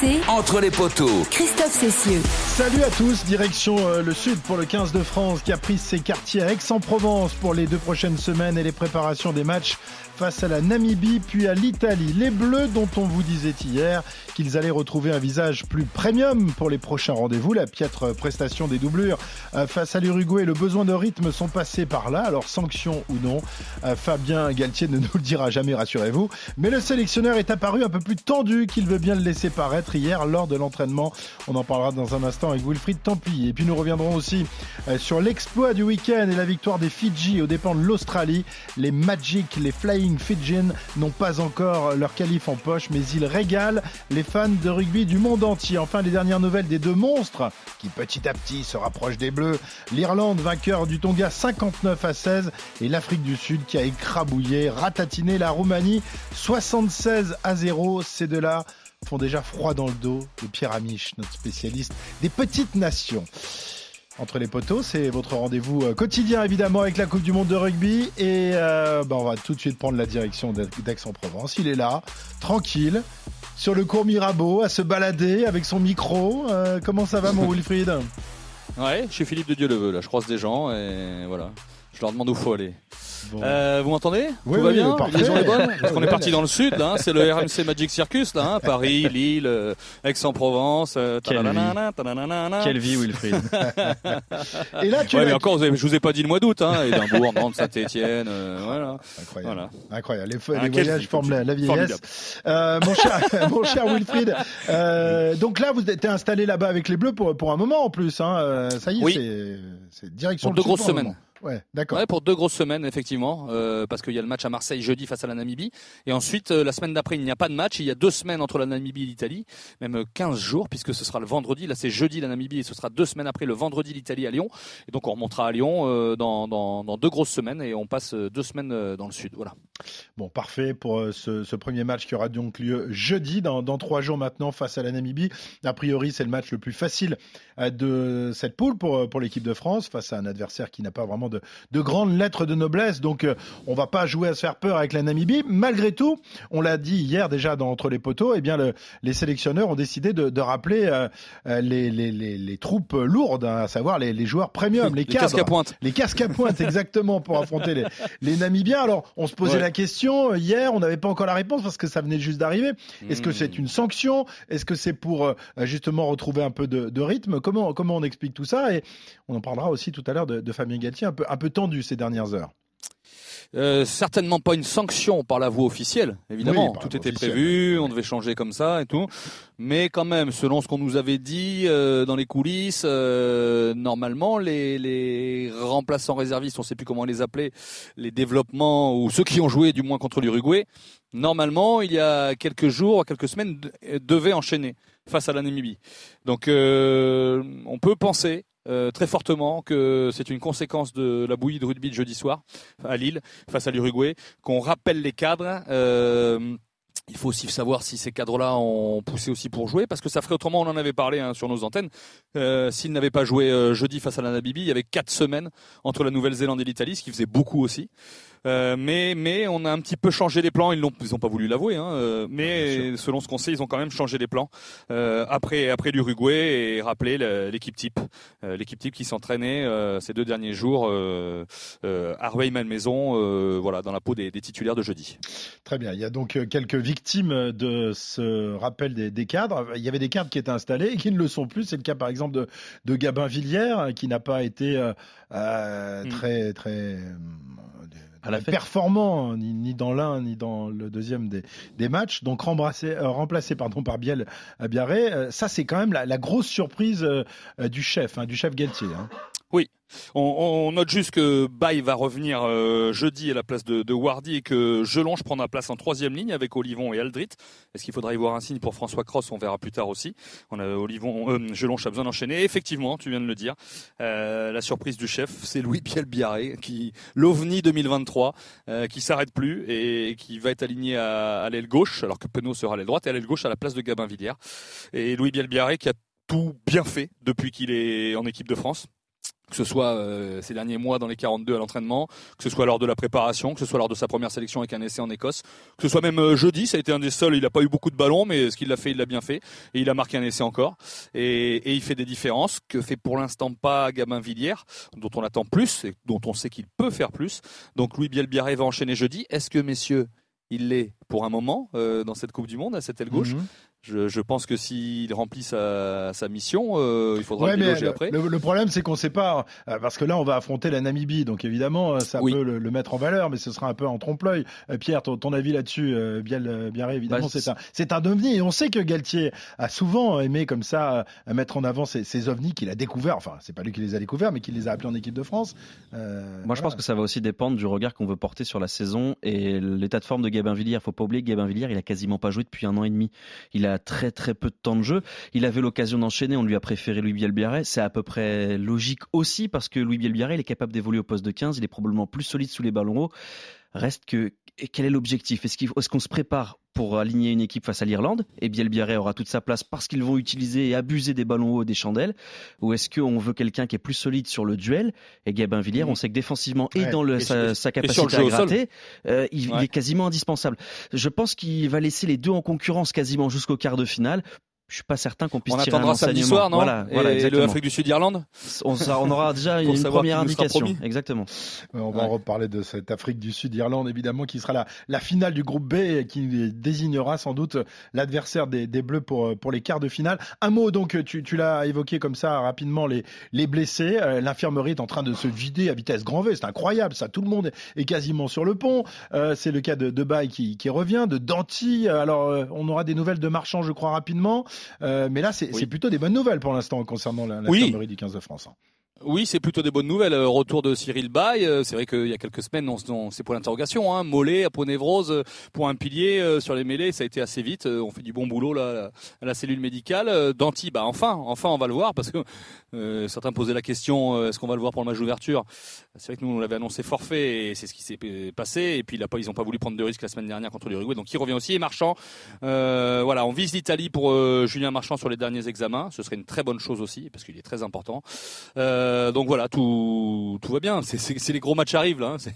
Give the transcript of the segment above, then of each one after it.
RMC. Entre les poteaux. Christophe Cessieux. Salut à tous, direction euh, le sud pour le 15 de France qui a pris ses quartiers à Aix-en-Provence pour les deux prochaines semaines et les préparations des matchs face à la Namibie puis à l'Italie. Les Bleus dont on vous disait hier qu'ils allaient retrouver un visage plus premium pour les prochains rendez-vous. La piètre prestation des doublures euh, face à l'Uruguay le besoin de rythme sont passés par là. Alors sanction ou non, euh, Fabien Galtier ne nous le dira jamais, rassurez-vous. Mais le sélectionneur est apparu un peu plus tendu qu'il veut bien le laisser paraître hier lors de l'entraînement. On en parlera dans un instant avec Wilfried Tempi. Et puis nous reviendrons aussi euh, sur l'exploit du week-end et la victoire des Fidji aux dépens de l'Australie. Les Magic, les Flying Fidjian n'ont pas encore leur qualif en poche, mais ils régalent les fans de rugby du monde entier. Enfin, les dernières nouvelles des deux monstres qui petit à petit se rapprochent des Bleus. L'Irlande, vainqueur du Tonga 59 à 16, et l'Afrique du Sud qui a écrabouillé, ratatiné la Roumanie 76 à 0. Ces deux-là font déjà froid dans le dos de Pierre Amiche, notre spécialiste des petites nations. Entre les poteaux, c'est votre rendez-vous euh, quotidien évidemment avec la Coupe du Monde de rugby et euh, bah, on va tout de suite prendre la direction d'Aix-en-Provence. Il est là, tranquille, sur le cours Mirabeau, à se balader avec son micro. Euh, comment ça va mon Wilfried Ouais, je suis Philippe de Dieu le veut là, je croise des gens et voilà, je leur demande où faut aller. Euh, vous m'entendez? Oui, Tout va oui, bien parfait. Les gens est bonne Parce qu'on est parti dans le sud, là. hein, c'est le RMC Magic Circus, là. hein, Paris, Lille, euh, Aix-en-Provence. euh, Quelle vie, Wilfried. Et là, tu Ouais, mais encore, vous avez- je vous ai pas dit le mois d'août, hein. Édimbourg, Nantes, Saint-Etienne, voilà. Incroyable. Voilà. Incroyable. Les, Ah, les voyages vie, forment la, la vieillesse. Euh, mon, cher, mon cher Wilfried, euh, donc là, vous êtes installé là-bas avec les Bleus pour, pour un moment en plus. Hein. Ça y est, Oui. c'est- direction Pour le deux grosses semaines. Ouais, d'accord. Ouais, pour deux grosses semaines, effectivement, euh, parce qu'il y a le match à Marseille jeudi face à la Namibie. Et ensuite, euh, la semaine d'après, il n'y a pas de match. Il y a deux semaines entre la Namibie et l'Italie, même euh, 15 jours, puisque ce sera le vendredi. Là, c'est jeudi la Namibie et ce sera deux semaines après le vendredi l'Italie à Lyon. Et donc, on remontera à Lyon euh, dans, deux grosses semaines et on passe euh, deux semaines euh, dans le sud. Voilà. Bon, parfait pour euh, ce, premier match qui aura donc lieu jeudi, dans, trois jours maintenant, face à la Namibie. A priori, c'est le match le plus facile euh, de cette poule pour, euh, l'équipe de France, face à un adversaire qui n'a pas vraiment de grandes lettres de noblesse. Donc, euh, on va pas jouer à se faire peur avec la Namibie. Malgré tout, on l'a dit hier déjà dans Entre les poteaux, eh bien, le- les sélectionneurs ont décidé de, de rappeler euh, euh, les, les, les, les troupes lourdes, hein, à savoir les, les joueurs premium, les, casques à pointe. Les casques à pointe, exactement, pour affronter les, Namibiens. Alors, on se posait Ouais. la question hier, on n'avait pas encore la réponse parce que ça venait juste d'arriver. Est-ce que Mmh. c'est une sanction? Est-ce que c'est pour euh, justement retrouver un peu de, de rythme? Comment, comment on explique tout ça? Et on en parlera aussi tout à l'heure de, de Fabien Galtier, un peu, un peu tendu ces dernières heures. Euh, certainement pas une sanction par la voie officielle, évidemment. Oui, tout était prévu, on devait changer comme ça et tout. Mais quand même, selon ce qu'on nous avait dit euh, dans les coulisses, euh, normalement, les, les remplaçants réservistes, on sait plus comment les appeler, les développements ou ceux qui ont joué du moins contre l'Uruguay, normalement, il y a quelques jours, quelques semaines, de- devaient enchaîner face à la Namibie. Donc, euh, on peut penser. Euh, très fortement que c'est une conséquence de la bouillie de rugby de jeudi soir à Lille face à l'Uruguay, qu'on rappelle les cadres. Euh, il faut aussi savoir si ces cadres-là ont poussé aussi pour jouer, parce que ça ferait autrement, on en avait parlé hein, sur nos antennes, euh, s'ils n'avaient pas joué jeudi face à la Namibie, il y avait quatre semaines entre la Nouvelle-Zélande et l'Italie, ce qui faisait beaucoup aussi. Euh, mais, mais on a un petit peu changé les plans, ils n'ont ils ont pas voulu l'avouer, hein, euh, mais selon ce qu'on sait, ils ont quand même changé les plans euh, après, après l'Uruguay et rappelé l'équipe type, euh, l'équipe type qui s'entraînait ces deux derniers jours euh, à Rueil-Malmaison, euh, voilà, dans la peau des, des titulaires de jeudi. Très bien. Il y a donc quelques victimes de ce rappel des, des cadres. Il y avait des cadres qui étaient installés et qui ne le sont plus. C'est le cas, par exemple, de, de Gabin Villière, qui n'a pas été euh, euh, Mm. très, très À la performant ni, ni dans l'un ni dans le deuxième des, des matchs. Donc remplacé, euh, remplacé pardon, par Biel euh, Biarré. Euh, ça, c'est quand même la, la grosse surprise euh, du chef, hein, du chef Galtier. hein. On, note juste que Baye va revenir euh, jeudi à la place de, Wardy et que Gelonge prendra place en troisième ligne avec Olivon et Aldrit. Est-ce qu'il faudra y voir un signe pour François Cross? On verra plus tard aussi. On a Olivon, euh, a besoin d'enchaîner. Effectivement, tu viens de le dire. Euh, la surprise du chef, c'est Louis Biel Biarré, qui l'OVNI 2023, euh, qui s'arrête plus et qui va être aligné à, l'aile gauche, alors que Penaud sera à l'aile droite et à l'aile gauche à la place de Gabin Villière. Et Louis Biel Biarré qui a tout bien fait depuis qu'il est en équipe de France. Que ce soit euh, ces derniers mois dans les 42 à l'entraînement, que ce soit lors de la préparation, que ce soit lors de sa première sélection avec un essai en Écosse, que ce soit même euh, jeudi, ça a été un des seuls, il n'a pas eu beaucoup de ballons, mais ce qu'il a fait, il l'a bien fait, et il a marqué un essai encore, et, il fait des différences que fait pour l'instant pas Gabin Villière, dont on attend plus, et dont on sait qu'il peut faire plus. Donc Louis Bielbiaré va enchaîner jeudi. Est-ce que messieurs, il l'est pour un moment euh, dans cette Coupe du Monde à cette aile gauche? Mhm. Je, je, pense que s'il remplit sa, sa mission, euh, il faudra le déloger après. Le, problème, c'est qu'on ne sait pas, euh, parce que là, on va affronter la Namibie, donc évidemment, euh, ça peut le, mettre en valeur, mais ce sera un peu en trompe-l'œil. Euh, Pierre, ton, ton, avis là-dessus, euh, bien, bien évidemment, bah, c'est un, c'est un ovni, et on sait que Galtier a souvent aimé comme ça mettre en avant ces, ces ovnis qu'il a découverts. Enfin, c'est pas lui qui les a découverts, mais qui les a appelés en équipe de France. Moi, je pense que ça va aussi dépendre du regard qu'on veut porter sur la saison et l'état de forme de Gabin Villiers. Faut pas oublier que Gabin Villiers, il a quasiment pas joué depuis un an et demi. Il a très très peu de temps de jeu. Il avait l'occasion d'enchaîner, on lui a préféré Louis Bielbiaré. C'est à peu près logique aussi parce que Louis Bielbiaré, il est capable d'évoluer au poste de 15, il est probablement plus solide sous les ballons hauts. Reste que quel est l'objectif? Est-ce qu'on se prépare pour aligner une équipe face à l'Irlande? Et Bielbiaré aura toute sa place parce qu'ils vont utiliser et abuser des ballons hauts des chandelles. Ou est-ce qu'on veut quelqu'un qui est plus solide sur le duel? Et Gabin Villiers, on sait que défensivement et dans le, sa, capacité à gratter, euh, il, il, est quasiment indispensable. Je pense qu'il va laisser les deux en concurrence quasiment jusqu'au quart de finale je suis pas certain qu'on puisse on tirer samedi soir, non Voilà, voilà et le Afrique du Sud Irlande. On, on, aura déjà une première indication. Exactement. On va en reparler de cette Afrique du Sud Irlande évidemment qui sera la, la finale du groupe B et qui désignera sans doute l'adversaire des, des, Bleus pour pour les quarts de finale. Un mot donc tu, tu l'as évoqué comme ça rapidement les les blessés. Euh, l'infirmerie est en train de se vider à vitesse grand V. C'est incroyable ça. Tout le monde est quasiment sur le pont. Euh, c'est le cas de, de Baye qui, qui revient, de Danti. Alors euh, on aura des nouvelles de Marchand je crois rapidement. Euh, mais là, c'est plutôt des bonnes nouvelles pour l'instant concernant la, la oui. du 15 de France. Oui, c'est plutôt des bonnes nouvelles. Euh, retour de Cyril Bay. Euh, c'est vrai qu'il y a quelques semaines, c'est pour l'interrogation. Hein. Mollet, aponévrose, euh, pour un pilier sur les mêlées, ça a été assez vite. On fait du bon boulot là à la cellule médicale. Danti, bah enfin, enfin, on va le voir parce que certains posaient la question est-ce qu'on va le voir pour le match d'ouverture? C'est vrai que nous on l'avait annoncé forfait et c'est ce qui s'est passé. Et puis ils n'ont pas voulu prendre de risques la semaine dernière contre l'Uruguay, donc il revient aussi. Marchand, voilà, on vise l'Italie pour Julien Marchand sur les derniers examens. Ce serait une très bonne chose aussi parce qu'il est très important. Euh, donc voilà, tout tout va bien. C'est les gros matchs arrivent là. Hein.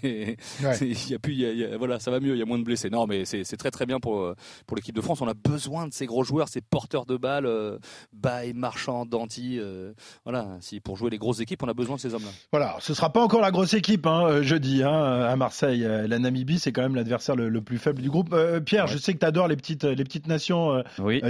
Il y a plus, y a, voilà, ça va mieux. Il y a moins de blessés. Non, mais c'est très très bien pour pour l'équipe de France. On a besoin de ces gros joueurs, ces porteurs de balles, euh, Baye, Marchand, Danti. Euh, voilà, si pour jouer les grosses équipes, on a besoin de ces hommes-là. Voilà, ce sera pas encore la grosse équipe hein, euh, jeudi hein, à Marseille. La Namibie, c'est quand même l'adversaire le, plus faible du groupe. Pierre, je sais que tu adores les petites les petites nations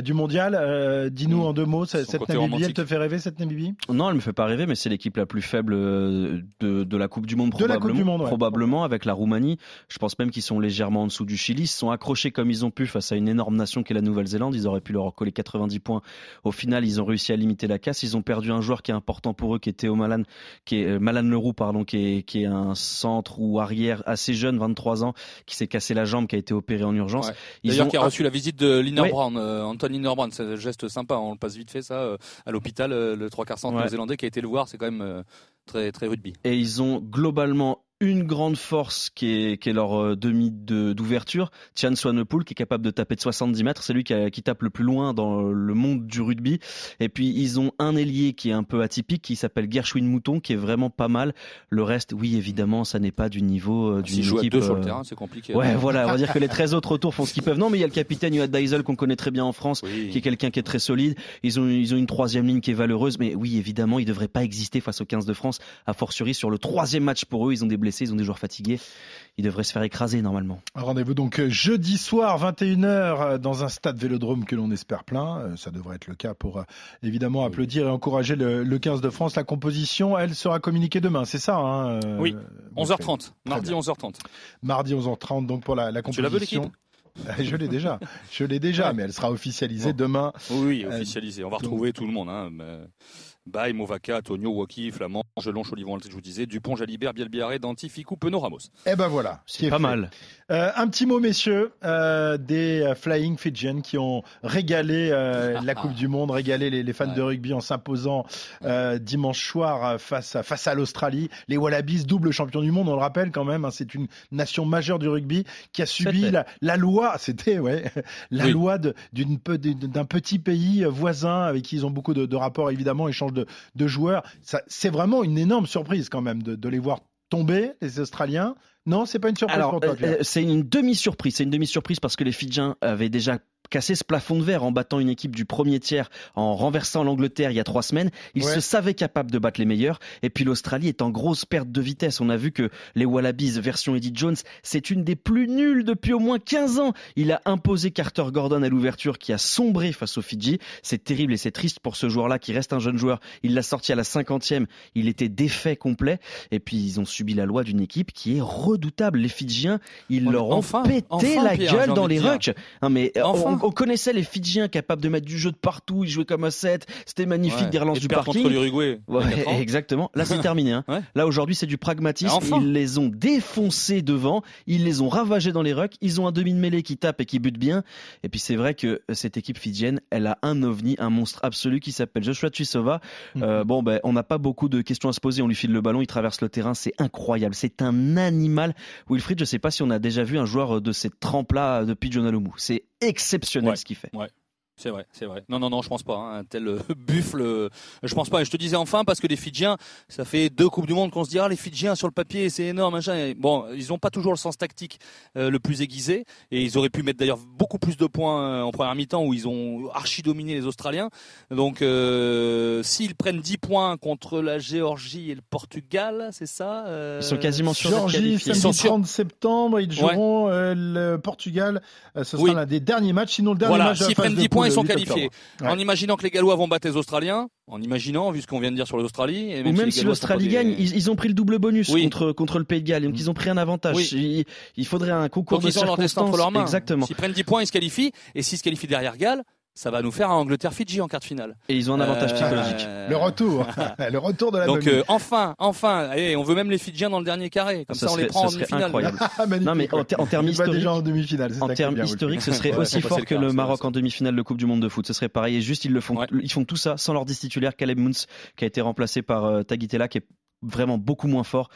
du mondial. Dis-nous en deux mots cette Namibie, elle te fait rêver cette Namibie? Non, elle me fait pas rêver, mais c'est l'équipe la plus faible euh, de, de la Coupe du Monde probablement, probablement avec la Roumanie. Je pense même qu'ils sont légèrement en dessous du Chili. Ils se sont accrochés comme ils ont pu face à une énorme nation qui est la Nouvelle-Zélande. Ils auraient pu leur coller 90 points. Au final, ils ont réussi à limiter la casse. Ils ont perdu un joueur qui est important pour eux, qui est Théo Malan, qui est euh, Malan Leroux, pardon, qui est, qui est un centre ou arrière assez jeune, 23 ans, qui s'est cassé la jambe, qui a été opéré en urgence. D'ailleurs, qui a reçu la visite de Linerbrand, euh, Anton Linerbrand. C'est un geste sympa. On le passe vite fait ça à l'hôpital. le trois quarts centre néo-zélandais qui a été le voir, c'est quand même euh, très, très rugby. Et ils ont globalement une grande force qui est, qui est leur euh, demi d'ouverture. Tian Swanepoel qui est capable de taper de 70 mètres, c'est lui qui, qui, tape le plus loin dans le monde du rugby. Et puis ils ont un ailier qui est un peu atypique, qui s'appelle Gershwin Mouton, qui est vraiment pas mal. Le reste, oui évidemment, ça n'est pas du niveau euh, d'une équipe. deux sur le euh, terrain, c'est compliqué. Ouais, voilà, on va dire que les 13 autres autour font ce qu'ils peuvent. Non, mais il y a le capitaine Yoad Deisel qu'on connaît très bien en France, qui est quelqu'un qui est très solide. Ils ont, ils ont une troisième ligne qui est valeureuse, mais oui évidemment, ils devraient pas exister face aux 15 de France. A fortiori sur le troisième match pour eux, ils ont des blessés, ils ont des joueurs fatigués. Ils devraient se faire écraser normalement. Rendez-vous donc euh, jeudi soir 21h euh, dans un stade Vélodrome que l'on espère plein. Euh, ça devrait être le cas pour évidemment applaudir et encourager le, 15 de France. La composition, elle sera communiquée demain, c'est ça hein, Oui, 11h30, mardi 11h30. Mardi 11h30 donc pour la, la composition. Je l'ai déjà, je l'ai déjà, mais elle sera officialisée demain. Oui, officialisée. On va retrouver tout le monde. Hein, Baye, Movaca, Tonio, Waki, Flamand, Gelon, Cholivon, je vous disais, Dupont, Jalibert, Bielbiaré, Danti, Ficou, Penaud, Ramos. Eh ben voilà. C'est pas mal. Euh, un petit mot, messieurs, euh, des euh, Flying Fijian qui ont régalé euh, la Coupe du Monde, régalé les, les fans ouais. de rugby en s'imposant euh, dimanche soir face à, face à l'Australie. Les Wallabies, double champion du monde, on le rappelle quand même, hein, c'est une nation majeure du rugby qui a subi la, la, loi, c'était ouais, la oui. loi d'un petit pays voisin avec qui ils ont beaucoup de, de rapports évidemment, échange de de, de joueurs. C'est vraiment une énorme surprise quand même de, de les voir tomber, les Australiens. Non, c'est pas une surprise pour toi. Euh, c'est une demi-surprise. C'est une demi-surprise parce que les Fidjiens avaient déjà cassé ce plafond de verre en battant une équipe du premier tiers, en renversant l'Angleterre il y a trois semaines. Ils se savaient capables de battre les meilleurs. Et puis l'Australie est en grosse perte de vitesse. On a vu que les Wallabies version Eddie Jones, c'est une des plus nulles depuis au moins 15 ans. Il a imposé Carter Gordon à l'ouverture qui a sombré face aux Fidji. C'est terrible et c'est triste pour ce joueur-là qui reste un jeune joueur. Il l'a sorti à la cinquantième. Il était défait complet. Et puis ils ont subi la loi d'une équipe qui est redoutable. Les Fidjiens, ils leur ont pété la gueule dans les rucks. mais on connaissait les Fidjiens capables de mettre du jeu de partout, ils jouaient comme un 7, c'était magnifique des relances du parking. contre l'Uruguay. exactement. Là, c'est terminé. Hein. Là, aujourd'hui, c'est du pragmatisme. Ils les ont défoncés devant, ils les ont ravagés dans les rucks, ils ont un demi de mêlée qui tape et qui bute bien. Et puis, c'est vrai que cette équipe fidjienne, elle a un ovni, un monstre absolu qui s'appelle Joshua Chisova. Mhm. Euh, bon, ben, on n'a pas beaucoup de questions à se poser. On lui file le ballon, il traverse le terrain, c'est incroyable. C'est un animal. Wilfried, je sais pas si on a déjà vu un joueur de cette trempe-là depuis John. C'est exceptionnel ce qu'il fait. C'est vrai, c'est vrai. Non, non, non, je pense pas. Hein, un tel euh, buffle, euh, je pense pas. Et je te disais enfin parce que les Fidjiens, ça fait deux coupes du monde qu'on se dit ah les Fidjiens sur le papier c'est énorme. Machin. bon, ils n'ont pas toujours le sens tactique euh, le plus aiguisé et ils auraient pu mettre d'ailleurs beaucoup plus de points en première mi-temps où ils ont archi dominé les Australiens. Donc s'ils prennent 10 points contre la Géorgie et le Portugal, c'est ça Ils sont quasiment sûrs Géorgie, samedi 30 septembre, ils joueront le Portugal. ce sera l'un des derniers matchs. Sinon le dernier voilà, match. S'ils prennent 10 points, ils sont qualifiés. En imaginant que les Gallois vont battre les Australiens, en imaginant, vu ce qu'on vient de dire sur l'Australie. Ou même si, l'Australie gagne, ils, ont pris le double bonus contre, contre le Pays de Galles. Donc ils ont pris un avantage. Il, faudrait un concours de circonstances. entre leurs mains. Exactement. S'ils prennent 10 points, ils se qualifient. Et s'ils se qualifient derrière Galles, ça va nous faire un Angleterre-Fidji en quart de finale. Et ils ont un avantage psychologique. Le retour, le retour de la Donc euh, enfin, enfin, allez, on veut même les Fidjiens dans le dernier carré. Comme ça, on les prend en demi-finale. Incroyable. non mais en, termes historiques, en demi-finale. En termes historiques, ce serait aussi fort que le Maroc en demi-finale de Coupe du Monde de foot. Ce serait pareil. Et juste, ils le font, ils font tout ça sans leur 10 titulaire Caleb Moons, qui a été remplacé par euh, Tagitela, qui est vraiment beaucoup moins fort.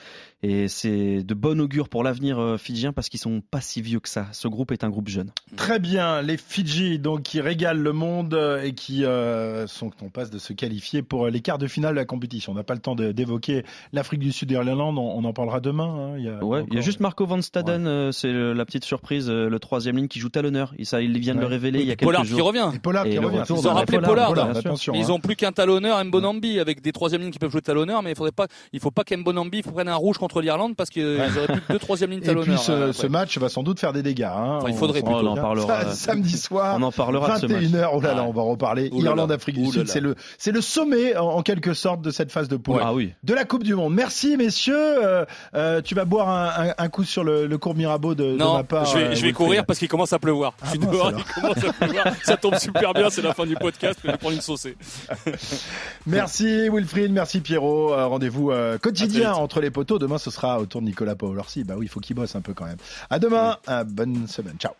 Et c'est de bon augure pour l'avenir euh, fidjien parce qu'ils sont pas si vieux que ça. Ce groupe est un groupe jeune. Très bien, les Fidji donc qui régalent le monde euh, et qui euh, sont en passe de se qualifier pour les quarts de finale de la compétition. On n'a pas le temps d'évoquer l'Afrique du Sud et l'Irlande, on, en parlera demain. Hein. Il, y a ouais, il y a juste Marco Van Staden, c'est la petite surprise, le troisième ligne qui joue talonneur. Et ça, ils viennent de le révéler il y a quelques Pollard jours. qui revient. Et Pollard qui revient. Ils ont rappelé Pollard. Ils ont plus qu'un talonneur, Mbonambi, avec des troisième lignes qui peuvent jouer talonneur, mais il faudrait pas, il faut pas qu'Mbonambi prenne un rouge contre l'Irlande parce qu'ils auraient plus que deux troisième ligne talonneur. Et puis ce, ce, match va sans doute faire des dégâts. Hein. Enfin, il faudrait on, on en parlera. samedi soir. On en parlera 21h. Oh là là, on va reparler. Irlande, Afrique du Sud, c'est le c'est le sommet en, quelque sorte de cette phase de poule ah, oui. de la Coupe du Monde. Merci messieurs. Euh, euh, tu vas boire un, un, un, coup sur le, le cours Mirabeau de, non, de ma part. je vais, euh, je vais courir parce qu'il commence à pleuvoir. Ah, je suis dehors, il commence à pleuvoir. Ça tombe super bien, c'est la fin du podcast. Je vais prendre une saucée. merci Wilfried, merci Pierrot. Rendez-vous quotidien entre les poteaux. Demain, ce sera autour de Nicolas Paolorsi. Bah oui, il faut qu'il bosse un peu quand même. À demain, bonne semaine. Ciao.